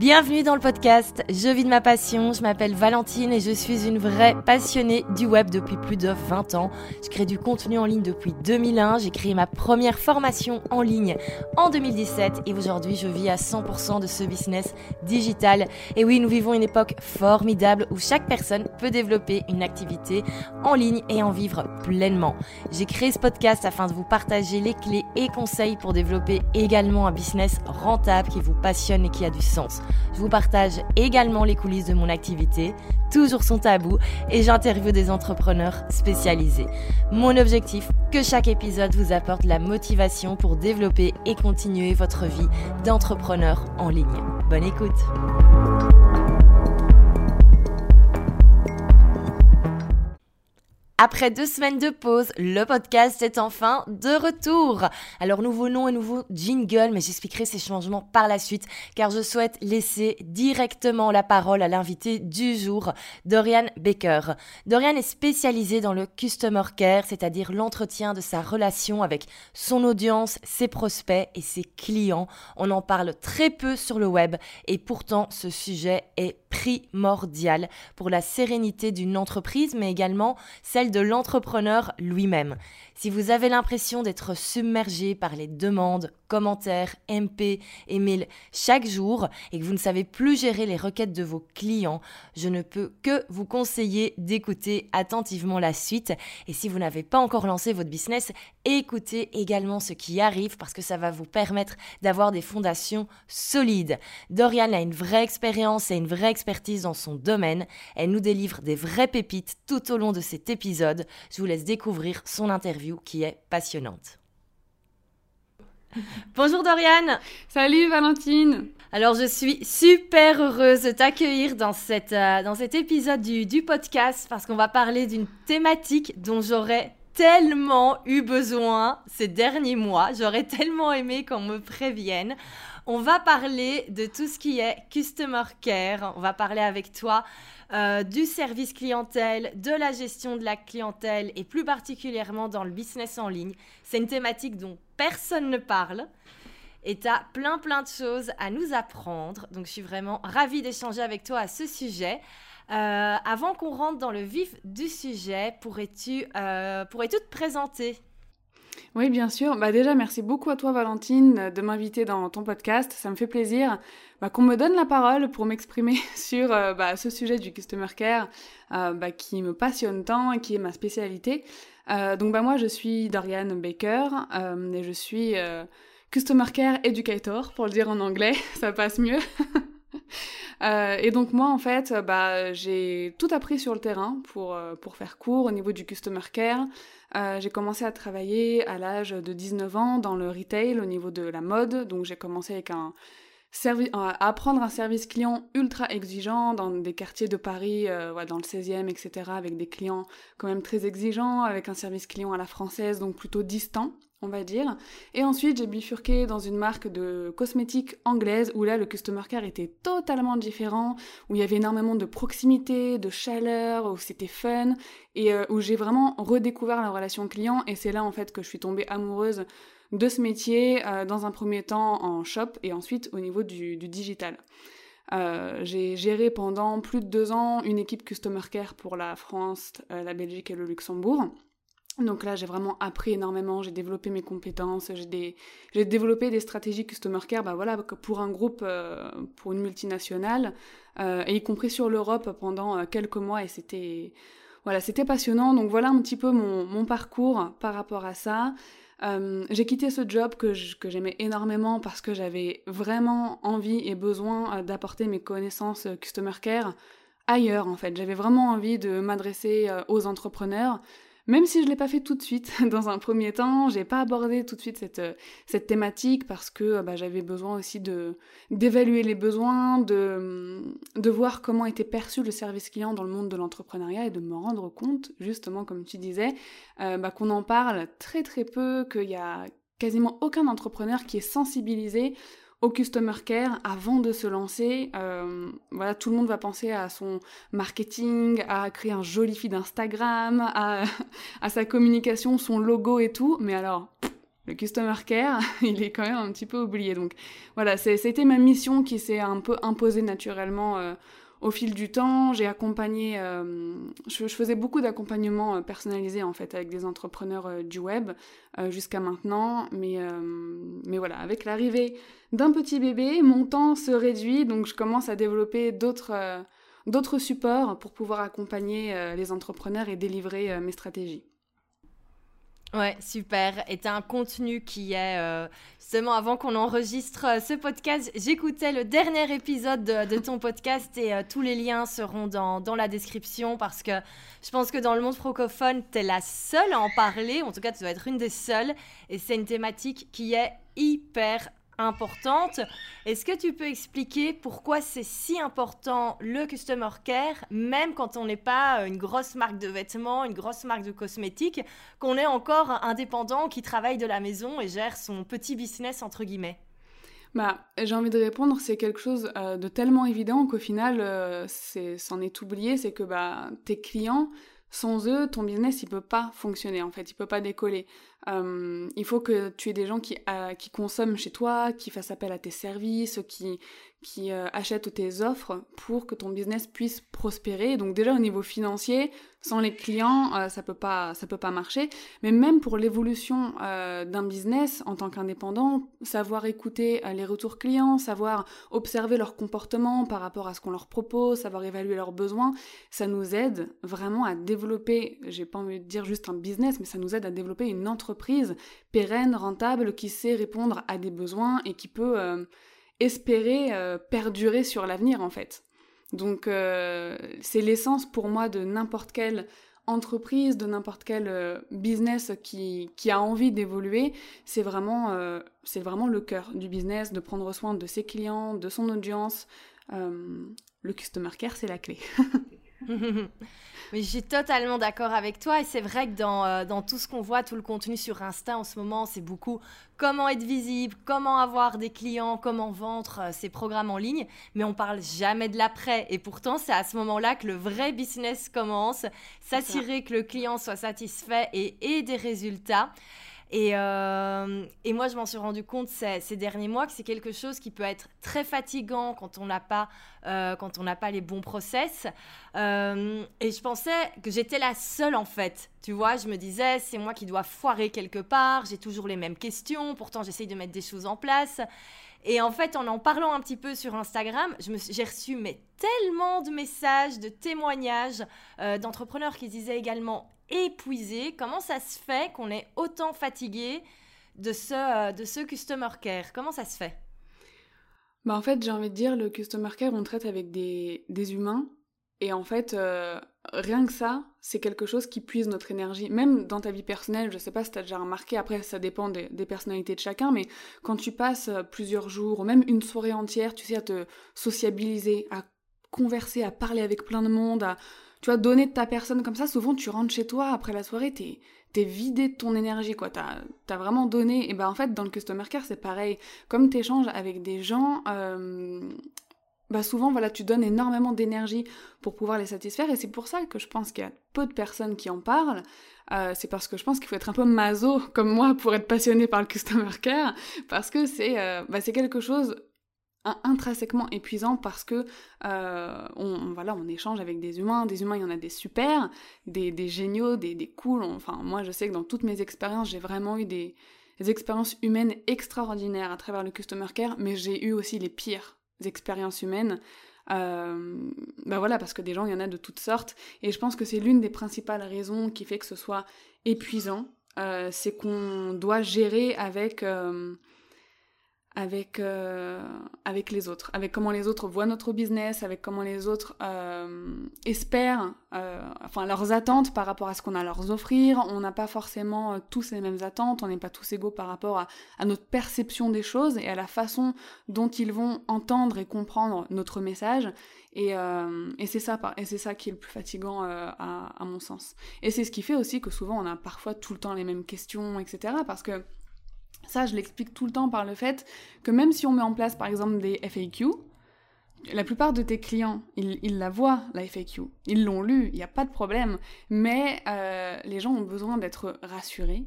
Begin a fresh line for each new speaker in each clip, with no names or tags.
Bienvenue dans le podcast Je vis de ma passion, je m'appelle Valentine et je suis une vraie passionnée du web depuis plus de 20 ans. Je crée du contenu en ligne depuis 2001, j'ai créé ma première formation en ligne en 2017 et aujourd'hui je vis à 100% de ce business digital. Et oui, nous vivons une époque formidable où chaque personne peut développer une activité en ligne et en vivre pleinement. J'ai créé ce podcast afin de vous partager les clés et conseils pour développer également un business rentable qui vous passionne et qui a du sens. Je vous partage également les coulisses de mon activité, toujours son tabou, et j'interviewe des entrepreneurs spécialisés. Mon objectif, que chaque épisode vous apporte la motivation pour développer et continuer votre vie d'entrepreneur en ligne. Bonne écoute Après deux semaines de pause, le podcast est enfin de retour. Alors nous venons un nouveau jingle, mais j'expliquerai ces changements par la suite, car je souhaite laisser directement la parole à l'invité du jour, Dorian Baker. Dorian est spécialisé dans le customer care, c'est-à-dire l'entretien de sa relation avec son audience, ses prospects et ses clients. On en parle très peu sur le web, et pourtant ce sujet est primordial pour la sérénité d'une entreprise, mais également celle de l'entrepreneur lui-même. Si vous avez l'impression d'être submergé par les demandes, commentaires, MP et mails chaque jour et que vous ne savez plus gérer les requêtes de vos clients, je ne peux que vous conseiller d'écouter attentivement la suite. Et si vous n'avez pas encore lancé votre business, écoutez également ce qui arrive parce que ça va vous permettre d'avoir des fondations solides. Dorian a une vraie expérience et une vraie expertise dans son domaine. Elle nous délivre des vraies pépites tout au long de cet épisode. Je vous laisse découvrir son interview qui est passionnante. Bonjour Doriane
Salut Valentine
Alors je suis super heureuse de t'accueillir dans, cette, euh, dans cet épisode du, du podcast parce qu'on va parler d'une thématique dont j'aurais tellement eu besoin ces derniers mois. J'aurais tellement aimé qu'on me prévienne. On va parler de tout ce qui est customer care. On va parler avec toi euh, du service clientèle, de la gestion de la clientèle et plus particulièrement dans le business en ligne. C'est une thématique dont personne ne parle. Et tu as plein plein de choses à nous apprendre. Donc je suis vraiment ravie d'échanger avec toi à ce sujet. Euh, avant qu'on rentre dans le vif du sujet, pourrais-tu euh, te présenter?
Oui, bien sûr. Bah déjà, merci beaucoup à toi, Valentine, de m'inviter dans ton podcast. Ça me fait plaisir bah, qu'on me donne la parole pour m'exprimer sur euh, bah, ce sujet du customer care euh, bah, qui me passionne tant et qui est ma spécialité. Euh, donc, bah, moi, je suis Dorian Baker et je suis customer care educator, pour le dire en anglais. Ça passe mieux. Euh, et donc moi en fait, bah, j'ai tout appris sur le terrain pour, euh, faire court au niveau du customer care. Euh, j'ai commencé à travailler à l'âge de 19 ans dans le retail au niveau de la mode. Donc j'ai commencé à apprendre un service client ultra exigeant dans des quartiers de Paris, dans le 16e, etc., avec des clients quand même très exigeants, avec un service client à la française, donc plutôt distant on va dire. Et ensuite, j'ai bifurqué dans une marque de cosmétiques anglaise où là, le customer care était totalement différent, où il y avait énormément de proximité, de chaleur, où c'était fun, et euh, où j'ai vraiment redécouvert la relation client. Et c'est là, en fait, que je suis tombée amoureuse de ce métier, euh, dans un premier temps en shop et ensuite au niveau du, digital. Euh, j'ai géré pendant plus de deux ans une équipe Customer Care pour la France, la Belgique et le Luxembourg. Donc là, j'ai vraiment appris énormément, j'ai développé mes compétences, j'ai développé des stratégies customer care, bah voilà, pour un groupe, euh, pour une multinationale, euh, et y compris sur l'Europe pendant euh, quelques mois, et c'était, voilà, passionnant. Donc voilà un petit peu mon, parcours par rapport à ça. j'ai quitté ce job que j'aimais énormément parce que j'avais vraiment envie et besoin d'apporter mes connaissances customer care ailleurs en fait. J'avais vraiment envie de m'adresser aux entrepreneurs même si je l'ai pas fait tout de suite, dans un premier temps, j'ai pas abordé tout de suite cette, euh, thématique parce que euh, bah, j'avais besoin aussi d'évaluer les besoins, de, de voir comment était perçu le service client dans le monde de l'entrepreneuriat et de me rendre compte, justement, comme tu disais, euh, bah, qu'on en parle très très peu, qu'il y a quasiment aucun entrepreneur qui est sensibilisé au customer care avant de se lancer. Euh, voilà, tout le monde va penser à son marketing, à créer un joli feed Instagram, à, sa communication, son logo et tout. Mais alors, le customer care, il est quand même un petit peu oublié. Donc voilà, c'était ma mission qui s'est un peu imposée naturellement euh, au fil du temps. J'ai accompagné, euh, je, faisais beaucoup d'accompagnement euh, personnalisé en fait avec des entrepreneurs du web jusqu'à maintenant. Mais, mais voilà, avec l'arrivée d'un petit bébé, mon temps se réduit, donc je commence à développer d'autres supports pour pouvoir accompagner les entrepreneurs et délivrer mes stratégies.
Ouais, super. Et t'as un contenu qui est euh, justement avant qu'on enregistre euh, ce podcast, j'écoutais le dernier épisode de, ton podcast et euh, tous les liens seront dans, dans, la description parce que je pense que dans le monde francophone, t'es la seule à en parler. En tout cas, tu dois être une des seules. Et c'est une thématique qui est hyper importante. Est-ce que tu peux expliquer pourquoi c'est si important le customer care, même quand on n'est pas une grosse marque de vêtements, une grosse marque de cosmétiques, qu'on est encore indépendant, qui travaille de la maison et gère son petit business entre guillemets?
Bah, j'ai envie de répondre, c'est quelque chose euh, de tellement évident qu'au final, euh, c'en est oublié, c'est que bah, tes clients, sans eux, ton business, il peut pas fonctionner, en fait, il peut pas décoller. Euh, il faut que tu aies des gens qui, euh, qui consomment chez toi, qui fassent appel à tes services, qui, euh, achètent tes offres pour que ton business puisse prospérer. Donc déjà au niveau financier, sans les clients, ça peut pas ça peut pas marcher. Mais même pour l'évolution d'un business en tant qu'indépendant, savoir écouter les retours clients, savoir observer leur comportement par rapport à ce qu'on leur propose, savoir évaluer leurs besoins, ça nous aide vraiment à développer. J'ai pas envie de dire juste un business, mais ça nous aide à développer une entreprise pérenne, rentable, qui sait répondre à des besoins et qui peut espérer euh, perdurer sur l'avenir en fait. Donc euh, c'est l'essence pour moi de n'importe quelle entreprise, de n'importe quel euh, business qui, qui, a envie d'évoluer, c'est vraiment, c'est vraiment le cœur du business, de prendre soin de ses clients, de son audience. le customer care, c'est la clé.
Mais je suis totalement d'accord avec toi et c'est vrai que dans, euh, dans tout ce qu'on voit, tout le contenu sur Insta en ce moment, c'est beaucoup comment être visible, comment avoir des clients, comment vendre euh, ses programmes en ligne, mais on parle jamais de l'après. Et pourtant, c'est à ce moment-là que le vrai business commence, s'assurer que le client soit satisfait et ait des résultats. Et, euh, et, moi, je m'en suis rendu compte ces, derniers mois que c'est quelque chose qui peut être très fatigant quand on n'a pas, euh, pas les bons process. Euh, et je pensais que j'étais la seule en fait. Tu vois, je me disais, c'est moi qui dois foirer quelque part. J'ai toujours les mêmes questions. Pourtant, j'essaye de mettre des choses en place. Et en fait, en en parlant un petit peu sur Instagram, j'ai reçu tellement de messages, de témoignages d'entrepreneurs qui disaient également épuisé. Comment ça se fait qu'on est autant fatigué de ce, euh, de ce customer care? Comment ça se fait?
Bah en fait, j'ai envie de dire, le customer care, on traite avec des, des humains. Et en fait, euh, rien que ça, c'est quelque chose qui puise notre énergie. Même dans ta vie personnelle, je sais pas si tu as déjà remarqué, après ça dépend des, des, personnalités de chacun, mais quand tu passes euh, plusieurs jours, ou même une soirée entière, tu sais, à te sociabiliser, à converser, à parler avec plein de monde, à tu vois, donner de ta personne comme ça, souvent tu rentres chez toi après la soirée, t'es es vidé de ton énergie, quoi. T'as as vraiment donné. Et ben en fait, dans le customer care, c'est pareil. Comme t'échanges avec des gens, euh, bah souvent, voilà, tu donnes énormément d'énergie pour pouvoir les satisfaire. Et c'est pour ça que je pense qu'il y a peu de personnes qui en parlent. Euh, c'est parce que je pense qu'il faut être un peu maso comme moi pour être passionné par le customer care, parce que c'est euh, bah, c'est quelque chose intrinsèquement épuisant parce que euh, on, voilà on échange avec des humains des humains il y en a des super des, des géniaux des, des enfin moi je sais que dans toutes mes expériences j'ai vraiment eu des, expériences humaines extraordinaires à travers le customer care mais j'ai eu aussi les pires expériences humaines euh, bah voilà parce que des gens il y en a de toutes sortes et je pense que c'est l'une des principales raisons qui fait que ce soit épuisant euh, c'est qu'on doit gérer avec euh, avec, euh, avec les autres, avec comment les autres voient notre business, avec comment les autres euh, espèrent, euh, enfin leurs attentes par rapport à ce qu'on a à leur offrir. On n'a pas forcément tous les mêmes attentes, on n'est pas tous égaux par rapport à, notre perception des choses et à la façon dont ils vont entendre et comprendre notre message. Et, et c'est ça, et c'est ça qui est le plus fatigant à, à mon sens. Et c'est ce qui fait aussi que souvent on a parfois tout le temps les mêmes questions, etc. Parce que ça, je l'explique tout le temps par le fait que même si on met en place par exemple des FAQ, la plupart de tes clients, ils, la voient, la FAQ. Ils l'ont lu, il n'y a pas de problème. Mais euh, les gens ont besoin d'être rassurés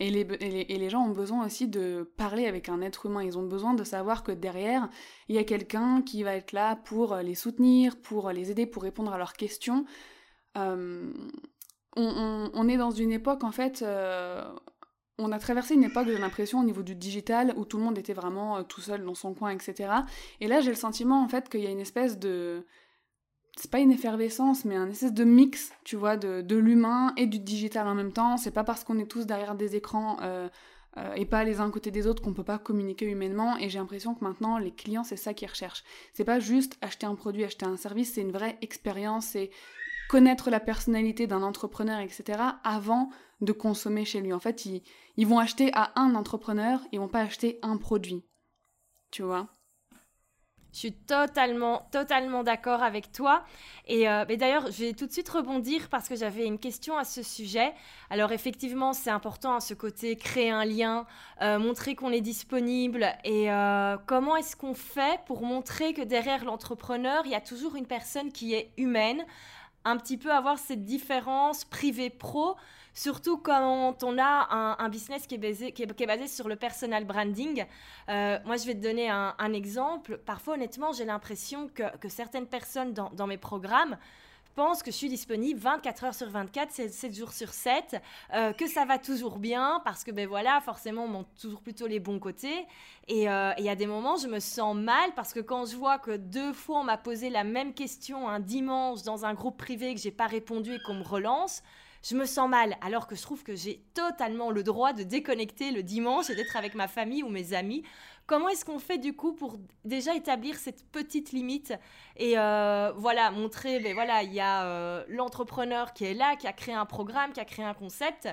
Et les, gens ont besoin aussi de parler avec un être humain. Ils ont besoin de savoir que derrière, il y a quelqu'un qui va être là pour les soutenir, pour les aider, pour répondre à leurs questions. Euh, on, on, est dans une époque, en fait, euh, on a traversé une époque, j'ai l'impression, au niveau du digital, où tout le monde était vraiment euh, tout seul dans son coin, etc. Et là, j'ai le sentiment, en fait, qu'il y a une espèce de c'est pas une effervescence, mais un espèce de mix, tu vois, de, l'humain et du digital en même temps. C'est pas parce qu'on est tous derrière des écrans euh, euh, et pas les uns côté des autres qu'on peut pas communiquer humainement. Et j'ai l'impression que maintenant, les clients, c'est ça qu'ils recherchent. C'est pas juste acheter un produit, acheter un service, c'est une vraie expérience, connaître la personnalité d'un entrepreneur, etc., avant de consommer chez lui. En fait, ils, ils vont acheter à un entrepreneur, ils vont pas acheter un produit. Tu vois?
Je suis totalement, totalement d'accord avec toi. Et, euh, d'ailleurs, je vais tout de suite rebondir parce que j'avais une question à ce sujet. Alors effectivement, c'est important à ce côté, créer un lien, euh, montrer qu'on est disponible. Et euh, comment est-ce qu'on fait pour montrer que derrière l'entrepreneur, il y a toujours une personne qui est humaine, un petit peu avoir cette différence privé-pro Surtout quand on a un, business qui est, basé, sur le personal branding. Euh, moi, je vais te donner un, exemple. Parfois, honnêtement, j'ai l'impression que, certaines personnes dans, mes programmes pensent que je suis disponible 24 heures sur 24, 7, jours sur 7, euh, que ça va toujours bien, parce que ben voilà, forcément, on montre toujours plutôt les bons côtés. Et euh, il y a des moments, je me sens mal, parce que quand je vois que deux fois, on m'a posé la même question un dimanche dans un groupe privé, que j'ai pas répondu et qu'on me relance, je me sens mal, alors que je trouve que j'ai totalement le droit de déconnecter le dimanche et d'être avec ma famille ou mes amis. Comment est-ce qu'on fait du coup pour déjà établir cette petite limite et euh, voilà montrer, ben voilà, il y a euh, l'entrepreneur qui est là, qui a créé un programme, qui a créé un concept.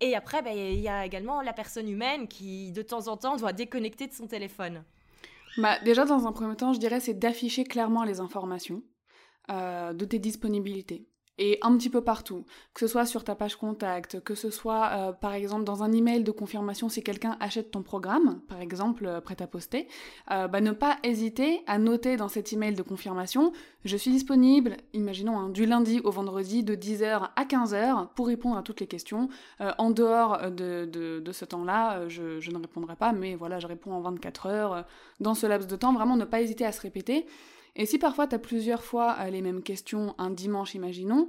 Et après, ben, il y a également la personne humaine qui, de temps en temps, doit déconnecter de son téléphone.
Bah, déjà, dans un premier temps, je dirais, c'est d'afficher clairement les informations euh, de tes disponibilités et un petit peu partout, que ce soit sur ta page contact, que ce soit euh, par exemple dans un email de confirmation si quelqu'un achète ton programme, par exemple euh, prêt à poster, euh, bah, ne pas hésiter à noter dans cet email de confirmation je suis disponible, imaginons hein, du lundi au vendredi de 10h à 15h pour répondre à toutes les questions. en dehors de, ce temps-là, je, je, ne répondrai pas, mais voilà, je réponds en 24 heures. Dans ce laps de temps, vraiment ne pas hésiter à se répéter. Et si parfois tu as plusieurs fois euh, les mêmes questions un dimanche, imaginons,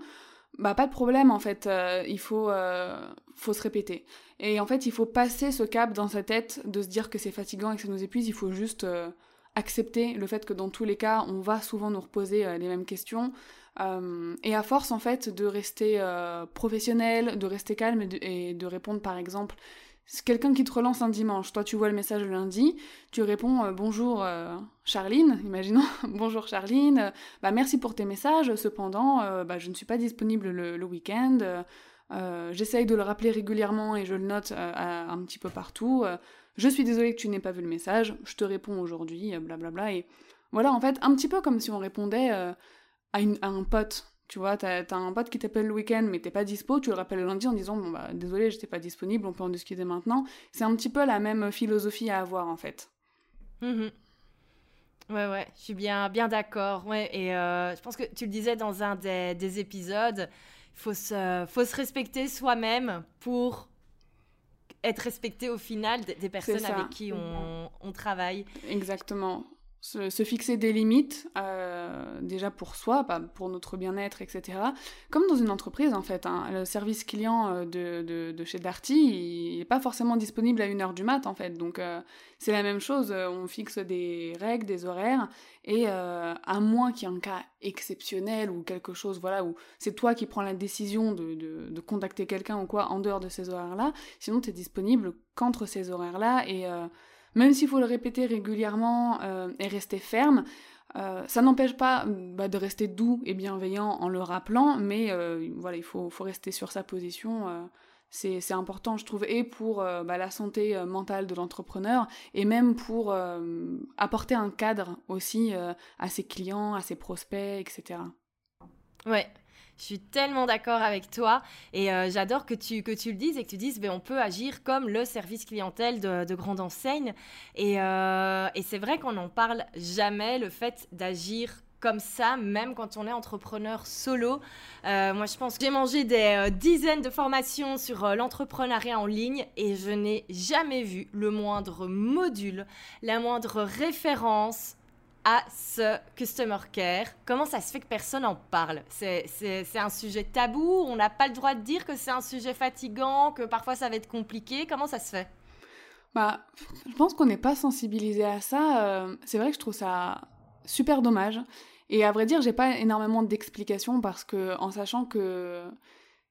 bah pas de problème en fait, euh, il faut, euh, faut se répéter. Et en fait, il faut passer ce cap dans sa tête de se dire que c'est fatigant et que ça nous épuise, il faut juste accepter le fait que dans tous les cas, on va souvent nous reposer les mêmes questions. et à force en fait de rester professionnel, de rester calme et de répondre par exemple c'est quelqu'un qui te relance un dimanche, toi tu vois le message le lundi, tu réponds euh, bonjour euh, Charline, imaginons. Bonjour Charline, euh, bah merci pour tes messages, cependant bah, je ne suis pas disponible le, week-end, j'essaye de le rappeler régulièrement et je le note un petit peu partout, je suis désolée que tu n'aies pas vu le message, je te réponds aujourd'hui, blablabla, et voilà en fait un petit peu comme si on répondait à, à un pote tu vois, t'as as un pote qui t'appelle le week-end mais t'es pas dispo, tu le rappelles le lundi en disant bon bah désolé j'étais pas disponible, on peut en discuter maintenant. C'est un petit peu la même philosophie à avoir en fait.
Mhm. Ouais ouais, je suis bien bien d'accord. Ouais et euh, je pense que tu le disais dans un des, épisodes, il faut se faut se respecter soi-même pour être respecté au final des, personnes avec qui on, on travaille.
Exactement se, fixer des limites, euh, déjà pour soi, pour notre bien-être, etc. Comme dans une entreprise, en fait. Hein. Le service client euh, de, de, chez Darty, il n'est pas forcément disponible à une heure du mat, en fait. Donc, euh, c'est la même chose. On fixe des règles, des horaires, et à moins qu'il y ait un cas exceptionnel ou quelque chose, voilà, où c'est toi qui prends la décision de, de, de contacter quelqu'un ou quoi en dehors de ces horaires-là, sinon tu es disponible qu'entre ces horaires-là, et même s'il faut le répéter régulièrement euh, et rester ferme, euh, ça n'empêche pas bah, de rester doux et bienveillant en le rappelant, mais euh, voilà, il faut, faut, rester sur sa position. c'est important, je trouve, et pour bah, la santé mentale de l'entrepreneur, et même pour apporter un cadre aussi à ses clients, à ses prospects, etc.
Ouais, je suis tellement d'accord avec toi et euh, j'adore que tu, que tu le dises et que tu dises ben, on peut agir comme le service clientèle de, de grande enseigne. Et, euh, et c'est vrai qu'on n'en parle jamais, le fait d'agir comme ça, même quand on est entrepreneur solo. Euh, moi, je pense que j'ai mangé des dizaines de formations sur l'entrepreneuriat en ligne et je n'ai jamais vu le moindre module, la moindre référence à ce customer care Comment ça se fait que personne en parle? C'est un sujet tabou? On n'a pas le droit de dire que c'est un sujet fatigant, que parfois ça va être compliqué? Comment ça se fait?
Bah, je pense qu'on n'est pas sensibilisé à ça. c'est vrai que je trouve ça super dommage. Et à vrai dire, j'ai pas énormément d'explications parce que, en sachant que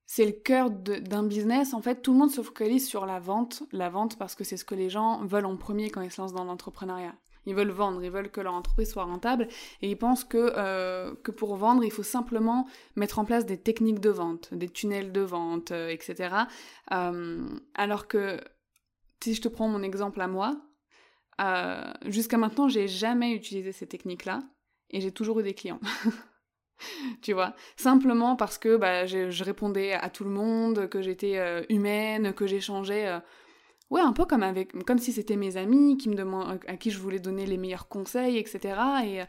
c'est le cœur d'un business, en fait, tout le monde se focalise sur la vente. La vente parce que c'est ce que les gens veulent en premier quand ils se lancent dans l'entrepreneuriat. Ils veulent vendre, ils veulent que leur entreprise soit rentable et ils pensent que, euh, que pour vendre, il faut simplement mettre en place des techniques de vente, des tunnels de vente, euh, etc. Euh, alors que, si je te prends mon exemple à moi, jusqu'à maintenant, j'ai jamais utilisé ces techniques-là et j'ai toujours eu des clients. tu vois? Simplement parce que bah, je, répondais à tout le monde, que j'étais humaine, que j'échangeais. Ouais, un peu comme, avec, comme si c'était mes amis qui me demandent, à qui je voulais donner les meilleurs conseils, etc. Et euh,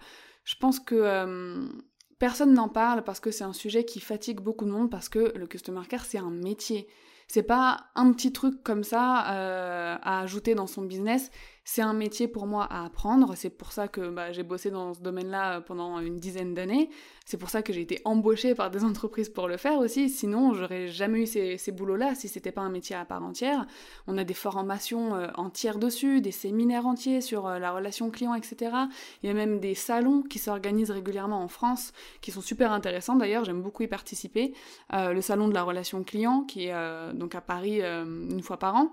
je pense que personne n'en parle parce que c'est un sujet qui fatigue beaucoup de monde, parce que le customer care, c'est un métier. C'est pas un petit truc comme ça à ajouter dans son business. C'est un métier pour moi à apprendre. C'est pour ça que bah, j'ai bossé dans ce domaine-là pendant une dizaine d'années. C'est pour ça que j'ai été embauchée par des entreprises pour le faire aussi. Sinon, j'aurais jamais eu ces, ces boulots-là si c'était pas un métier à part entière. On a des formations euh, entières dessus, des séminaires entiers sur euh, la relation client, etc. Il y a même des salons qui s'organisent régulièrement en France, qui sont super intéressants d'ailleurs. J'aime beaucoup y participer. Euh, le salon de la relation client, qui est donc à Paris une fois par an.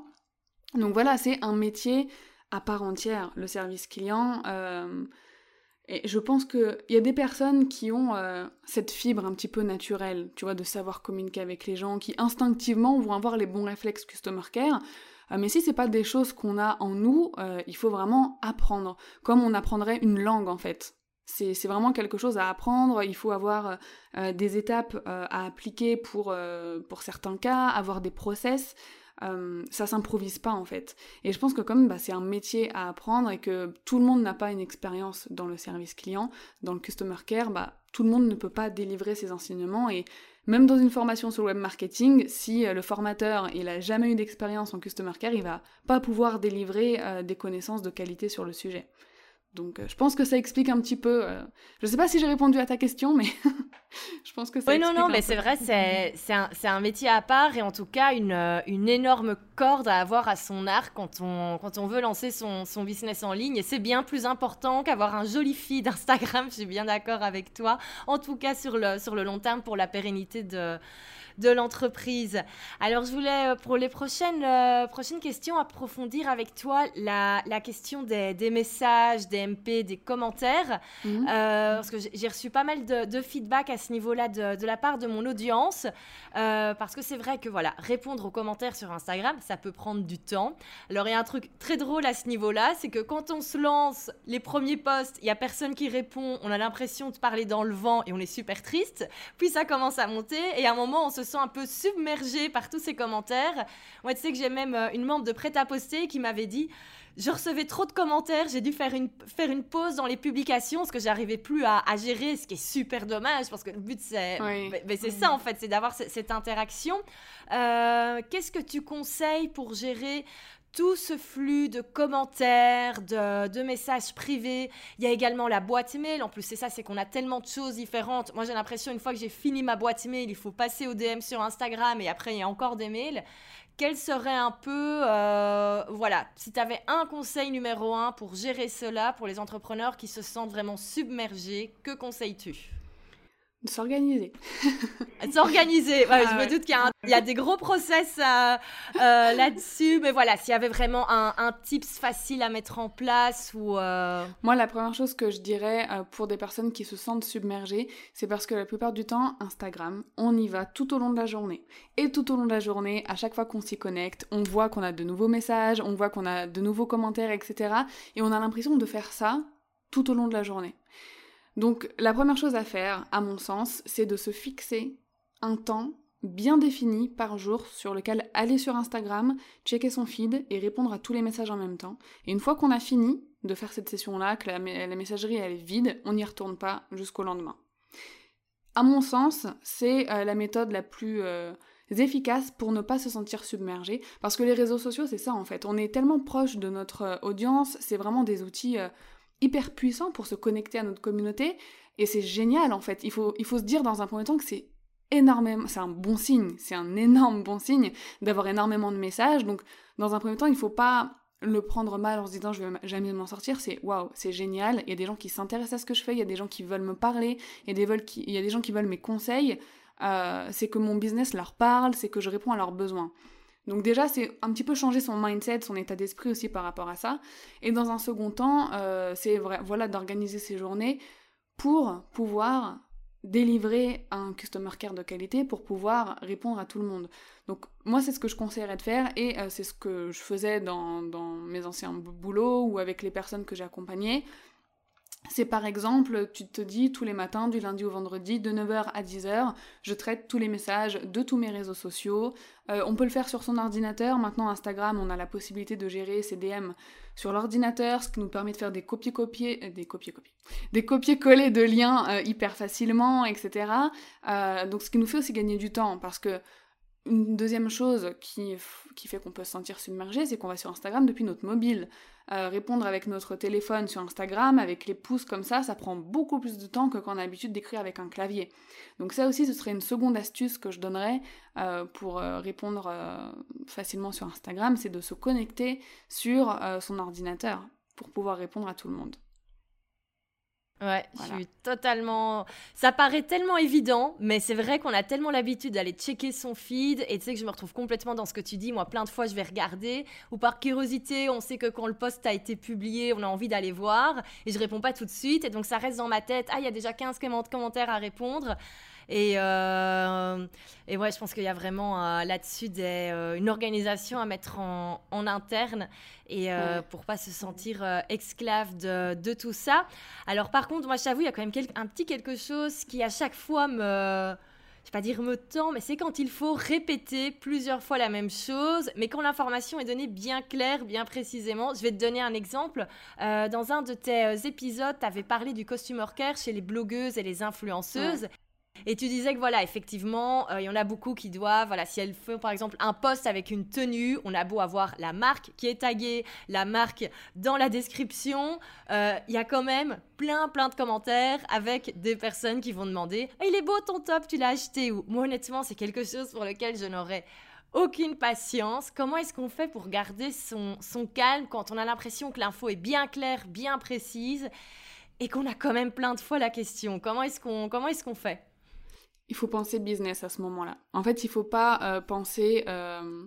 Donc voilà, c'est un métier à part entière, le service client. Euh, et je pense qu'il y a des personnes qui ont euh, cette fibre un petit peu naturelle, tu vois, de savoir communiquer avec les gens, qui instinctivement vont avoir les bons réflexes customer care. Euh, mais si c'est pas des choses qu'on a en nous, il faut vraiment apprendre, comme on apprendrait une langue en fait. C'est vraiment quelque chose à apprendre, il faut avoir des étapes à appliquer pour, pour certains cas, avoir des process. Euh, ça s'improvise pas en fait. Et je pense que comme bah, c'est un métier à apprendre et que tout le monde n'a pas une expérience dans le service client, dans le customer care, bah, tout le monde ne peut pas délivrer ses enseignements et même dans une formation sur le web marketing, si euh, le formateur il a jamais eu d'expérience en customer care, il va pas pouvoir délivrer euh, des connaissances de qualité sur le sujet. Donc je pense que ça explique un petit peu. je sais pas si j'ai répondu à ta question, mais je pense que ça.
Oui, non, non, mais c'est vrai, c'est un, un, métier à part et en tout cas une, euh, une énorme corde à avoir à son arc quand on, quand on veut lancer son, son business en ligne. Et c'est bien plus important qu'avoir un joli feed d'Instagram, je suis bien d'accord avec toi. En tout cas, sur le, sur le long terme, pour la pérennité de, de l'entreprise. Alors, je voulais, euh, pour les prochaines, euh, prochaines questions, approfondir avec toi la, la question des, des, messages, des MP, des commentaires. Mhm. parce que j'ai reçu pas mal de, de feedback à ce niveau-là de, la part de mon audience. Euh, parce que c'est vrai que voilà, répondre aux commentaires sur Instagram, ça peut prendre du temps. Alors il y a un truc très drôle à ce niveau-là, c'est que quand on se lance les premiers posts, il y a personne qui répond, on a l'impression de parler dans le vent et on est super triste. Puis ça commence à monter et à un moment on se un peu submergé par tous ces commentaires. Moi tu sais que j'ai même euh, une membre de prêt à poster qui m'avait dit je recevais trop de commentaires, j'ai dû faire une, faire une pause dans les publications parce que j'arrivais plus à, gérer, ce qui est super dommage parce que le but c'est mais, c'est ça en fait, c'est d'avoir cette interaction. Euh, qu'est-ce que tu conseilles pour gérer tout ce flux de commentaires, de, de, messages privés? Il y a également la boîte mail. En plus, c'est ça, c'est qu'on a tellement de choses différentes. Moi, j'ai l'impression, une fois que j'ai fini ma boîte mail, il faut passer au DM sur Instagram et après, il y a encore des mails quel serait un peu, euh, voilà, si tu avais un conseil numéro un pour gérer cela, pour les entrepreneurs qui se sentent vraiment submergés, que conseilles-tu?
S'organiser.
s'organiser. Ouais, je me doute qu'il y, a des gros process euh, euh, là-dessus, mais voilà, s'il y avait vraiment un, tips facile à mettre en place ou. Euh,
Moi, la première chose que je dirais pour des personnes qui se sentent submergées, c'est parce que la plupart du temps, Instagram, on y va tout au long de la journée. Et tout au long de la journée, à chaque fois qu'on s'y connecte, on voit qu'on a de nouveaux messages, on voit qu'on a de nouveaux commentaires, etc. Et on a l'impression de faire ça tout au long de la journée. Donc la première chose à faire, à mon sens, c'est de se fixer un temps bien défini par jour sur lequel aller sur Instagram, checker son feed et répondre à tous les messages en même temps. Et une fois qu'on a fini de faire cette session-là, que la, messagerie est vide, on n'y retourne pas jusqu'au lendemain. À mon sens, c'est euh, la méthode la plus euh, efficaces pour ne pas se sentir submergé. Parce que les réseaux sociaux, c'est ça en fait. On est tellement proche de notre euh, audience, c'est vraiment des outils hyper puissants pour se connecter à notre communauté. Et c'est génial en fait. Il faut, il faut se dire dans un premier temps que c'est énormément, c'est un bon signe, c'est un énorme bon signe d'avoir énormément de messages. Donc dans un premier temps, il faut pas le prendre mal en se disant je vais jamais m'en sortir, c'est waouh, c'est génial. Il y a des gens qui s'intéressent à ce que je fais, il y a des gens qui veulent me parler, il y a des, il y a des gens qui veulent mes conseils. Euh, c'est que mon business leur parle, c'est que je réponds à leurs besoins. Donc déjà, c'est un petit peu changer son mindset, son état d'esprit aussi par rapport à ça. Et dans un second temps, euh, c'est voilà d'organiser ses journées pour pouvoir délivrer un customer care de qualité pour pouvoir répondre à tout le monde. Donc moi c'est ce que je conseillerais de faire et euh, c'est ce que je faisais dans, dans mes anciens boulots ou avec les personnes que j'ai accompagnées c'est par exemple, tu te dis tous les matins, du lundi au vendredi, de 9h à 10h, je traite tous les messages de tous mes réseaux sociaux. Euh, on peut le faire sur son ordinateur. Maintenant, Instagram, on a la possibilité de gérer ses DM sur l'ordinateur, ce qui nous permet de faire des copier-copier, euh, des copier-copier, des copier-coller de liens euh, hyper facilement, etc. donc, ce qui nous fait aussi gagner du temps, parce que une deuxième chose qui, qui fait qu'on peut se sentir submergé, c'est qu'on va sur Instagram depuis notre mobile. Euh, répondre avec notre téléphone sur Instagram, avec les pouces comme ça, ça prend beaucoup plus de temps que quand on a l'habitude d'écrire avec un clavier. Donc ça aussi, ce serait une seconde astuce que je donnerais euh, pour euh, répondre facilement sur Instagram, c'est de se connecter sur son ordinateur pour pouvoir répondre à tout le monde.
Ouais, je suis totalement. Ça paraît tellement évident, mais c'est vrai qu'on a tellement l'habitude d'aller checker son feed. Et tu sais que je me retrouve complètement dans ce que tu dis. Moi, plein de fois, je vais regarder. Ou par curiosité, on sait que quand le post a été publié, on a envie d'aller voir. Et je réponds pas tout de suite. Et donc, ça reste dans ma tête. Ah, il y a déjà 15 commentaires à répondre. Et, euh, et ouais, je pense qu'il y a vraiment euh, là-dessus euh, une organisation à mettre en, en interne et euh, pour pas se sentir esclave de, de, tout ça. Alors par contre, moi je t'avoue, il y a quand même un petit quelque chose qui à chaque fois me je vais pas dire me tend, mais c'est quand il faut répéter plusieurs fois la même chose, mais quand l'information est donnée bien claire, bien précisément. Je vais te donner un exemple. dans un de tes épisodes, tu avais parlé du costumer care chez les blogueuses et les influenceuses. Et tu disais que voilà, effectivement, euh, il y en a beaucoup qui doivent, voilà, si elles font par exemple un post avec une tenue, on a beau avoir la marque qui est taguée, la marque dans la description, euh, il y a quand même plein, plein de commentaires avec des personnes qui vont demander Il est beau ton top, tu l'as acheté où? Moi, honnêtement, c'est quelque chose pour lequel je n'aurais aucune patience. Comment est-ce qu'on fait pour garder son, son calme quand on a l'impression que l'info est bien claire, bien précise et qu'on a quand même plein de fois la question? Comment est-ce qu'on comment est-ce qu'on fait?
Il faut penser business à ce moment-là. En fait, il faut pas euh, penser euh,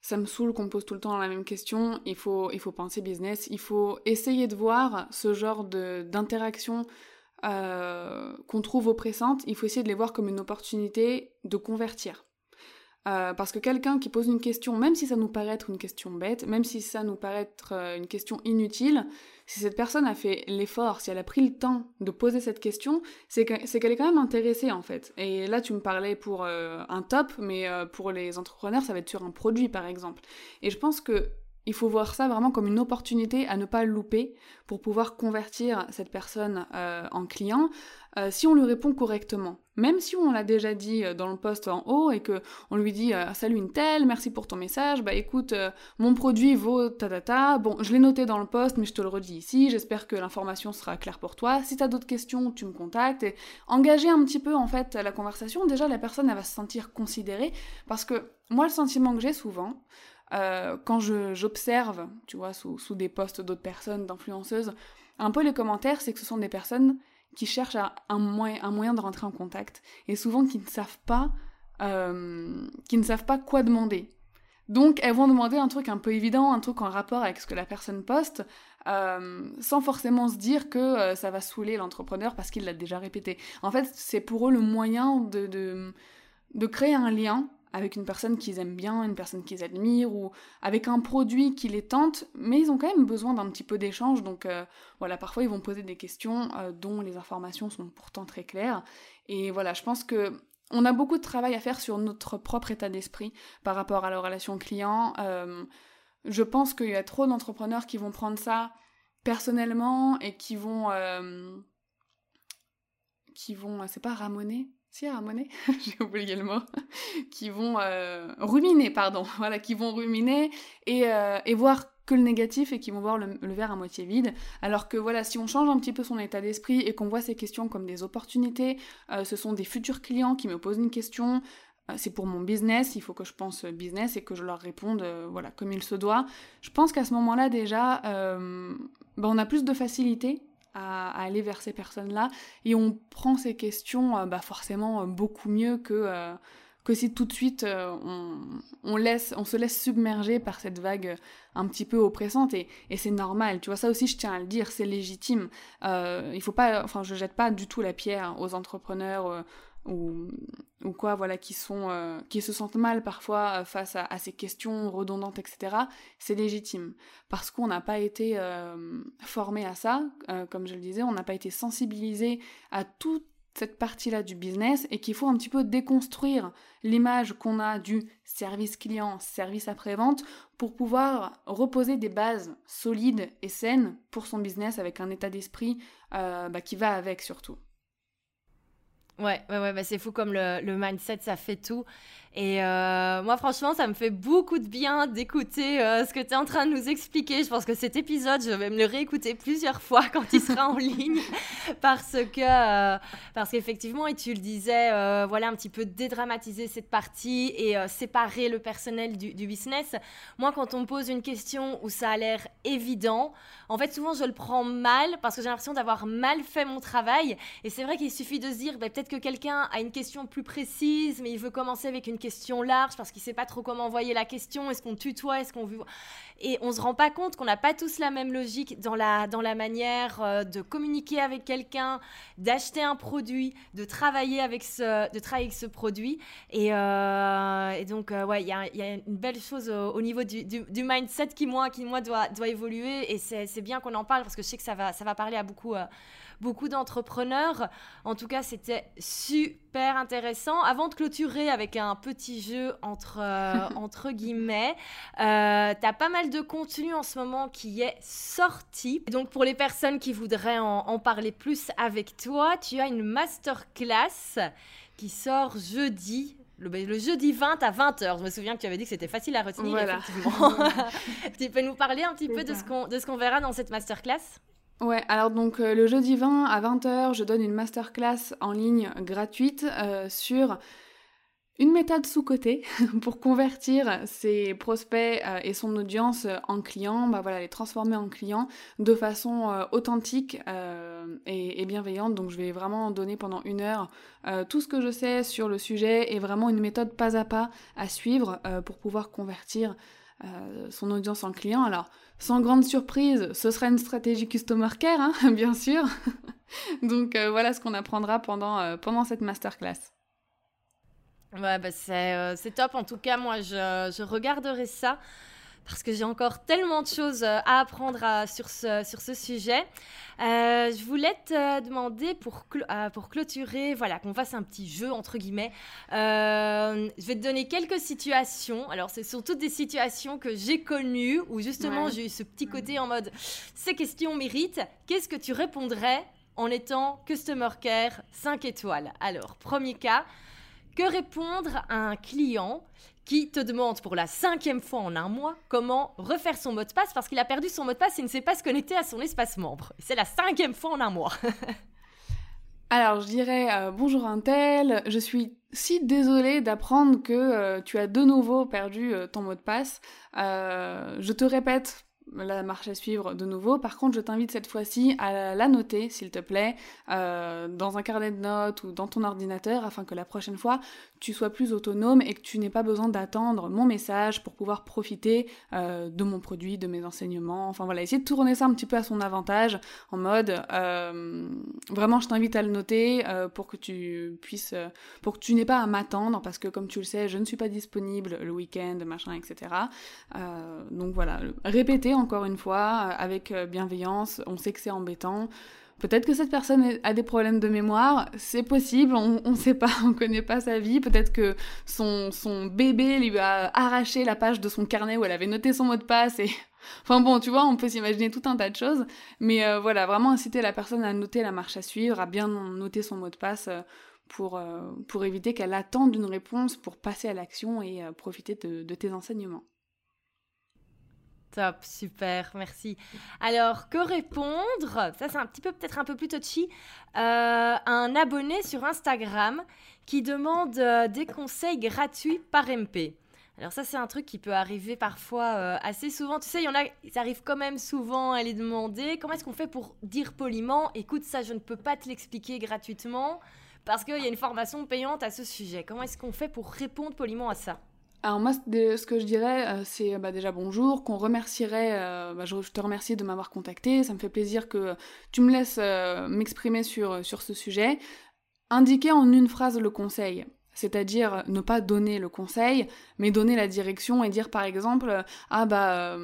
ça me saoule qu'on pose tout le temps la même question. Il faut, penser business. Il faut essayer de voir ce genre d'interaction euh, qu'on trouve oppressante. Il faut essayer de les voir comme une opportunité de convertir. Euh, parce que quelqu'un qui pose une question, même si ça nous paraît être une question bête, même si ça nous paraît être euh, une question inutile, si cette personne a fait l'effort, si elle a pris le temps de poser cette question, c'est qu'elle est quand même intéressée en fait. Et là, tu me parlais pour euh, un top, mais pour les entrepreneurs, ça va être sur un produit par exemple. Et je pense que il faut voir ça vraiment comme une opportunité à ne pas louper pour pouvoir convertir cette personne euh, en client euh, si on lui répond correctement. Même si on l'a déjà dit euh, dans le post en haut et que on lui dit salut une telle, merci pour ton message, bah écoute mon produit vaut ta ta ta. Bon, je l'ai noté dans le post mais je te le redis ici, j'espère que l'information sera claire pour toi. Si tu as d'autres questions, tu me contactes et engager un petit peu en fait la conversation, déjà la personne va se sentir considérée parce que moi le sentiment que j'ai souvent euh, quand j'observe, tu vois, sous, sous des posts d'autres personnes, d'influenceuses, un peu les commentaires, c'est que ce sont des personnes qui cherchent un, moyen, de rentrer en contact et souvent qui ne savent pas, euh, qui ne savent pas quoi demander. Donc elles vont demander un truc un peu évident, un truc en rapport avec ce que la personne poste, euh, sans forcément se dire que ça va saouler l'entrepreneur parce qu'il l'a déjà répété. En fait, c'est pour eux le moyen de, de, de créer un lien avec une personne qu'ils aiment bien, une personne qu'ils admirent, ou avec un produit qui les tente, mais ils ont quand même besoin d'un petit peu d'échange, donc euh, voilà, parfois ils vont poser des questions euh, dont les informations sont pourtant très claires, et voilà, je pense que on a beaucoup de travail à faire sur notre propre état d'esprit par rapport à la relation client. je pense qu'il y a trop d'entrepreneurs qui vont prendre ça personnellement et qui vont qui vont c'est pas ramoner si ramoner j'ai oublié le mot qui vont ruminer pardon voilà qui vont ruminer et, et voir que le négatif et qui vont voir le, verre à moitié vide. Alors que voilà, si on change un petit peu son état d'esprit et qu'on voit ces questions comme des opportunités, euh, ce sont des futurs clients qui me posent une question, euh, c'est pour mon business, il faut que je pense business et que je leur réponde euh, voilà comme il se doit. Je pense qu'à ce moment-là déjà, ben, on a plus de facilité à, aller vers ces personnes-là et on prend ces questions bah, forcément beaucoup mieux que que si tout de suite euh, on, laisse, on se laisse submerger par cette vague un petit peu oppressante et, c'est normal. Tu vois, ça aussi, je tiens à le dire, c'est légitime. Euh, il faut pas, enfin, je jette pas du tout la pierre aux entrepreneurs euh, ou, quoi, voilà, qui sont, qui se sentent mal parfois face à, ces questions redondantes, etc. C'est légitime parce qu'on n'a pas été formé à ça, comme je le disais, on n'a pas été sensibilisé à tout cette partie-là du business et qu'il faut un petit peu déconstruire l'image qu'on a du service client, service après-vente pour pouvoir reposer des bases solides et saines pour son business avec un état d'esprit euh, bah, qui va avec surtout.
Ouais, ouais, ouais, bah c'est fou comme le, le mindset, ça fait tout. Et euh, moi, franchement, ça me fait beaucoup de bien d'écouter euh, ce que tu es en train de nous expliquer. Je pense que cet épisode, je vais me le réécouter plusieurs fois quand il sera en ligne. Parce que, euh, parce qu'effectivement, et tu le disais, voilà, un petit peu dédramatiser cette partie et séparer le personnel du, business. Moi, quand on me pose une question où ça a l'air évident, en fait, souvent, je le prends mal parce que j'ai l'impression d'avoir mal fait mon travail. Et c'est vrai qu'il suffit de se dire, bah, peut-être que quelqu'un a une question plus précise, mais il veut commencer avec une question large parce qu'il sait pas trop comment envoyer la question. Est-ce qu'on tutoie? Est-ce qu'on veut Et on se rend pas compte qu'on n'a pas tous la même logique dans la dans la manière euh, de communiquer avec quelqu'un, d'acheter un produit, de travailler avec ce de travailler ce produit. Et, euh, donc euh, ouais, il y a, y a, une belle chose au, niveau du, du, mindset qui moi qui moi doit doit évoluer. Et c'est bien qu'on en parle parce que je sais que ça va ça va parler à beaucoup beaucoup d'entrepreneurs. En tout cas, c'était super intéressant. Avant de clôturer avec un petit jeu entre, euh, entre guillemets, euh, tu as pas mal de contenu en ce moment qui est sorti. Donc, pour les personnes qui voudraient en, parler plus avec toi, tu as une masterclass qui sort jeudi le, le, jeudi 20 à 20h. Je me souviens que tu avais dit que c'était facile à retenir, effectivement. tu peux nous parler un petit peu de ce qu'on verra dans cette masterclass?
Ouais, alors donc euh, le jeudi 20 à 20h, je donne une masterclass en ligne gratuite euh, sur une méthode sous-côté pour convertir ses prospects euh, et son audience en clients, bah voilà, les transformer en clients de façon authentique et, bienveillante. Donc je vais vraiment donner pendant une heure tout ce que je sais sur le sujet et vraiment une méthode pas à pas à suivre pour pouvoir convertir son audience en client. Alors sans grande surprise, ce sera une stratégie customer care, hein, bien sûr. Donc euh, voilà ce qu'on apprendra pendant, euh, pendant cette masterclass.
Ouais, bah c'est, c'est top. En tout cas, moi, je, je regarderai ça parce que j'ai encore tellement de choses euh, à apprendre sur, ce, sur ce sujet. Euh, je voulais te demander pour, euh, pour clôturer, voilà, qu'on fasse un petit jeu entre guillemets. je vais te donner quelques situations. Alors, c'est surtout des situations que j'ai connues où justement j'ai eu ce petit côté en mode ces questions méritent. Qu'est-ce que tu répondrais en étant customer care 5 étoiles? Alors, premier cas, que répondre à un client qui te demande pour la cinquième fois en un mois comment refaire son mot de passe parce qu'il a perdu son mot de passe et ne sait pas se connecter à son espace membre. C'est la cinquième fois en un mois.
Alors je dirais euh, bonjour Intel, je suis si désolée d'apprendre que euh, tu as de nouveau perdu euh, ton mot de passe. je te répète la marche à suivre de nouveau. Par contre, je t'invite cette fois-ci à la noter, s'il te plaît, dans un carnet de notes ou dans ton ordinateur, afin que la prochaine fois, tu sois plus autonome et que tu n'aies pas besoin d'attendre mon message pour pouvoir profiter euh, de mon produit, de mes enseignements. Enfin voilà, essayer de tourner ça un petit peu à son avantage, en mode, euh, vraiment, je t'invite à le noter pour que tu puisses, pour que tu n'aies pas à m'attendre, parce que comme tu le sais, je ne suis pas disponible le week-end, machin, etc. donc voilà, répéter encore une fois, euh, avec euh, bienveillance. On sait que c'est embêtant. Peut-être que cette personne a des problèmes de mémoire, c'est possible, on ne sait pas, on connaît pas sa vie. Peut-être que son, bébé lui a arraché la page de son carnet où elle avait noté son mot de passe Enfin bon, tu vois, on peut s'imaginer tout un tas de choses, mais euh, voilà, vraiment inciter la personne à noter la marche à suivre, à bien noter son mot de passe euh, pour, euh, pour éviter qu'elle attende une réponse pour passer à l'action et profiter de tes enseignements.
Top, super, merci. Alors, que répondre? Ça, c'est un petit peu, peut-être un peu plus touchy. Euh, un abonné sur Instagram qui demande euh, des conseils gratuits par MP. Alors ça, c'est un truc qui peut arriver parfois euh, assez souvent. Tu sais, il y en a, ils arrivent quand même souvent à les demander. Comment est-ce qu'on fait pour dire poliment Écoute, ça, je ne peux pas te l'expliquer gratuitement parce qu'il y a une formation payante à ce sujet. Comment est-ce qu'on fait pour répondre poliment à ça?
Alors moi, ce que je dirais, euh, c'est bah, déjà bonjour, qu'on remercierait, euh, bah, je te remercie de m'avoir contacté, ça me fait plaisir que tu me laisses euh, m'exprimer sur, sur ce sujet. Indiquer en une phrase le conseil, c'est-à-dire ne pas donner le conseil, mais donner la direction et dire par exemple, ah bah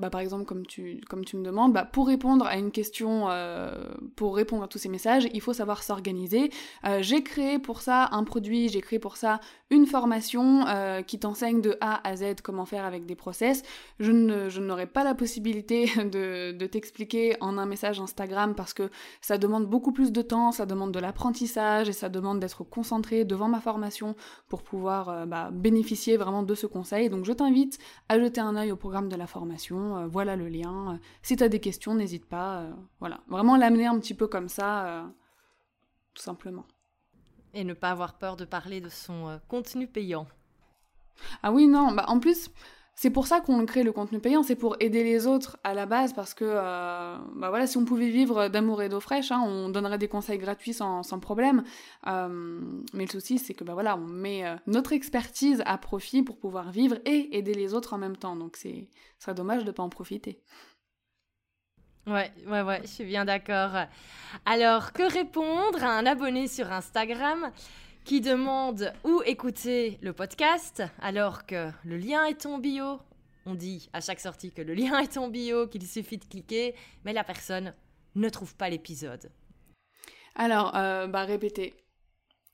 bah, par exemple, comme tu, comme tu me demandes, bah, pour répondre à une question, euh, pour répondre à tous ces messages, il faut savoir s'organiser. Euh, j'ai créé pour ça un produit, j'ai créé pour ça une formation euh, qui t'enseigne de A à Z comment faire avec des process. Je, n'aurai pas la possibilité de, de t'expliquer en un message Instagram parce que ça demande beaucoup plus de temps, ça demande de l'apprentissage et ça demande d'être concentré devant ma formation pour pouvoir bah, bénéficier vraiment de ce conseil. Donc je t'invite à jeter un œil au programme de la formation euh, voilà le lien. Euh, si tu as des questions, n'hésite pas. Euh, voilà, vraiment l'amener un petit peu comme ça, tout simplement.
Et ne pas avoir peur de parler de son contenu payant.
Ah oui, non, bah en plus, c'est pour ça qu'on crée le contenu payant, c'est pour aider les autres à la base, parce que euh, bah voilà, si on pouvait vivre d'amour et d'eau fraîche, hein, on donnerait des conseils gratuits sans, sans problème. Euh, mais le souci, c'est que bah voilà, on met euh, notre expertise à profit pour pouvoir vivre et aider les autres en même temps. Donc c'est serait dommage de ne pas en profiter.
Ouais, ouais, ouais, je suis bien d'accord. Alors, que répondre à un abonné sur Instagram? Qui demande où écouter le podcast alors que le lien est en bio. On dit à chaque sortie que le lien est en bio, qu'il suffit de cliquer, mais la personne ne trouve pas l'épisode.
Alors, euh, bah répétez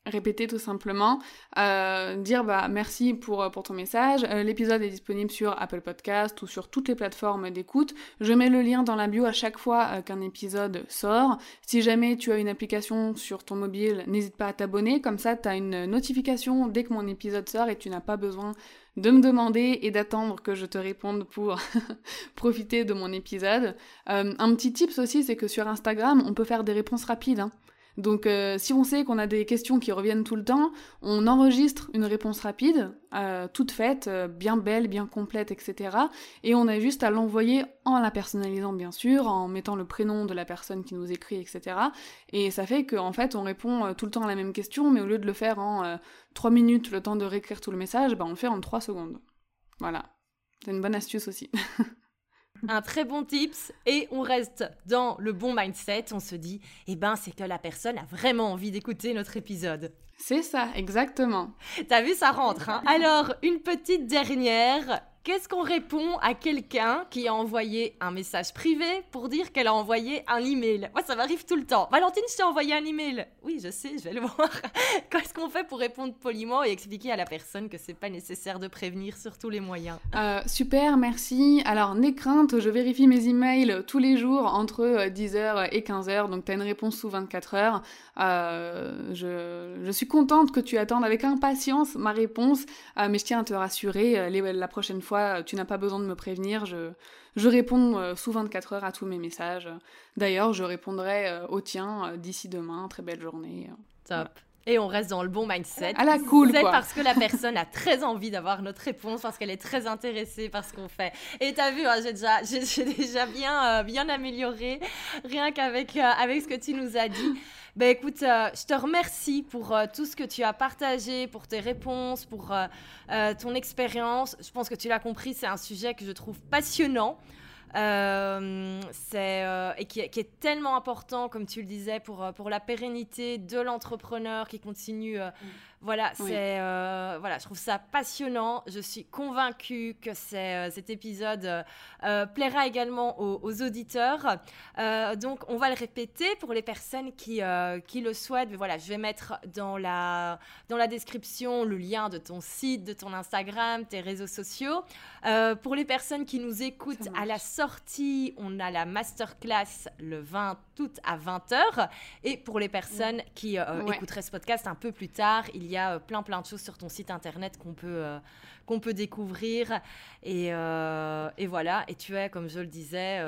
répéter tout simplement, euh, dire bah merci pour, euh, ton message. Euh, l'épisode est disponible sur Apple Podcast ou sur toutes les plateformes d'écoute. Je mets le lien dans la bio à chaque fois qu'un épisode sort. Si jamais tu as une application sur ton mobile, n'hésite pas à t'abonner. Comme ça, tu as une notification dès que mon épisode sort et tu n'as pas besoin de me demander et d'attendre que je te réponde pour profiter de mon épisode. un petit tips aussi, c'est que sur Instagram, on peut faire des réponses rapides. Hein. Donc euh, si on sait qu'on a des questions qui reviennent tout le temps, on enregistre une réponse rapide, euh, toute faite, euh, bien belle, bien complète, etc. Et on a juste à l'envoyer en la personnalisant bien sûr, en mettant le prénom de la personne qui nous écrit, etc. Et ça fait qu'en fait on répond tout le temps à la même question, mais au lieu de le faire en 3 minutes, le temps de réécrire tout le message, bah, on le fait en 3 secondes. Voilà. C'est une bonne astuce aussi.
un très bon tips et on reste dans le bon mindset. On se dit, eh ben, c'est que la personne a vraiment envie d'écouter notre épisode.
C'est ça, exactement.
T'as vu, ça rentre. Hein Alors, une petite dernière. Qu'est-ce qu'on répond à quelqu'un qui a envoyé un message privé pour dire qu'elle a envoyé un email? Moi, ça m'arrive tout le temps. Valentine, je t'ai envoyé un email. Oui, je sais, je vais le voir. Qu'est-ce qu'on fait pour répondre poliment et expliquer à la personne que c'est pas nécessaire de prévenir sur tous les moyens?
Euh, Super, merci. Alors, n'aie crainte, je vérifie mes emails tous les jours entre 10h euh, et 15h, donc tu as une réponse sous 24 heures. Euh, je, je, suis contente que tu attendes avec impatience ma réponse, mais je tiens à te rassurer, la prochaine fois, tu n'as pas besoin de me prévenir, je, je réponds euh, sous 24 heures à tous mes messages. D'ailleurs, je répondrai euh, au tien euh, d'ici demain. Très belle journée.
Top. Et on reste dans le bon mindset.
À la cool,
quoi. parce que la personne a très envie d'avoir notre réponse, parce qu'elle est très intéressée par ce qu'on fait. Et t'as vu, hein, j'ai déjà, j'ai, déjà bien, bien amélioré, rien qu'avec avec ce que tu nous as dit. Ben écoute, euh, je te remercie pour euh, tout ce que tu as partagé, pour tes réponses, pour euh, ton expérience. Je pense que tu l'as compris, c'est un sujet que je trouve passionnant. c'est et qui, est tellement important, comme tu le disais, pour, pour la pérennité de l'entrepreneur qui continue Voilà, c'est euh, voilà, je trouve ça passionnant. Je suis convaincue que c'est, cet épisode plaira également aux, auditeurs. donc, on va le répéter pour les personnes qui, qui le souhaitent. Mais voilà, je vais mettre dans la, dans la description le lien de ton site, de ton Instagram, tes réseaux sociaux. pour les personnes qui nous écoutent à la sortie, on a la masterclass le 20 août à 20h. Et pour les personnes qui écouteraient ce podcast un peu plus tard, il y a euh, plein plein de choses sur ton site internet qu'on peut, euh, qu'on peut découvrir. Et, euh, et, voilà, et tu es, comme je le disais,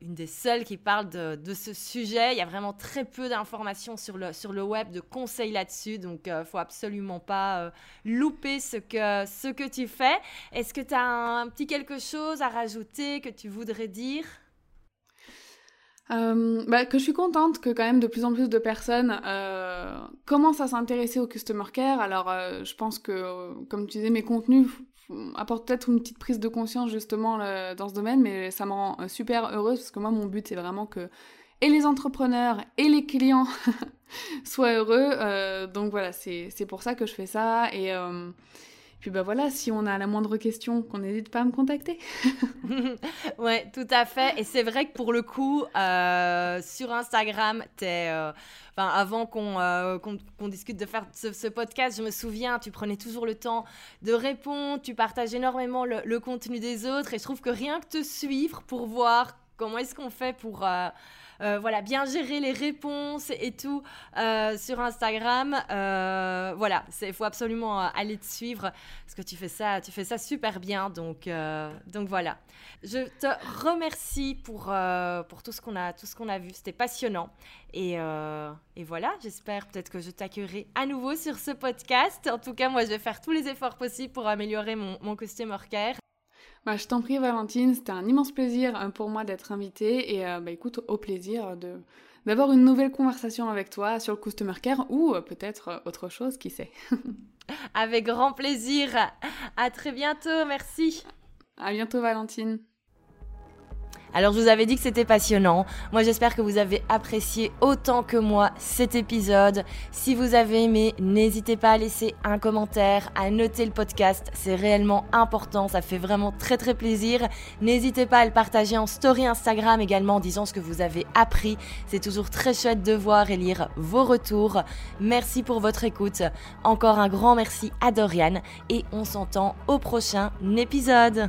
une des seules qui parle de, de, ce sujet. Il y a vraiment très peu d'informations sur le, sur le web, de conseils là-dessus, donc il ne faut absolument pas louper ce que, ce que tu fais. Est-ce que tu as un petit quelque chose à rajouter que tu voudrais dire?
Euh, bah, que je suis contente que quand même de plus en plus de personnes euh, commencent à s'intéresser au customer care. Alors euh, je pense que, comme tu disais, mes contenus apportent peut-être une petite prise de conscience justement dans ce domaine, mais ça me rend super heureuse parce que moi mon but c'est vraiment que et les entrepreneurs et les clients soient heureux. donc voilà, c'est pour ça que je fais ça et puis bah voilà, si on a la moindre question, qu'on n'hésite pas à me contacter.
ouais, tout à fait. Et c'est vrai que pour le coup, euh, sur Instagram, t'es, euh, avant euh, qu'on, discute de faire ce, podcast, je me souviens, tu prenais toujours le temps de répondre, tu partages énormément le, le contenu des autres, et je trouve que rien que te suivre pour voir comment est-ce qu'on fait pour euh, voilà, bien gérer les réponses et tout euh, sur Instagram. Euh, voilà, il faut absolument aller te suivre parce que tu fais ça, tu fais ça super bien. Donc, donc voilà. Je te remercie pour, pour tout ce qu'on a, a vu. C'était passionnant. Et, et voilà, j'espère peut-être que je t'accueillerai à nouveau sur ce podcast. En tout cas, moi, je vais faire tous les efforts possibles pour améliorer mon, mon customer care.
Bah, je t'en prie Valentine, c'était un immense plaisir euh, pour moi d'être invitée et euh, bah, écoute, au plaisir de d'avoir une nouvelle conversation avec toi sur le Customer Care ou euh, peut-être autre chose, qui sait.
avec grand plaisir. À très bientôt, merci.
À bientôt Valentine.
Alors je vous avais dit que c'était passionnant. Moi j'espère que vous avez apprécié autant que moi cet épisode. Si vous avez aimé, n'hésitez pas à laisser un commentaire, à noter le podcast. C'est réellement important, ça fait vraiment très très plaisir. N'hésitez pas à le partager en story Instagram également en disant ce que vous avez appris. C'est toujours très chouette de voir et lire vos retours. Merci pour votre écoute. Encore un grand merci à Dorian et on s'entend au prochain épisode.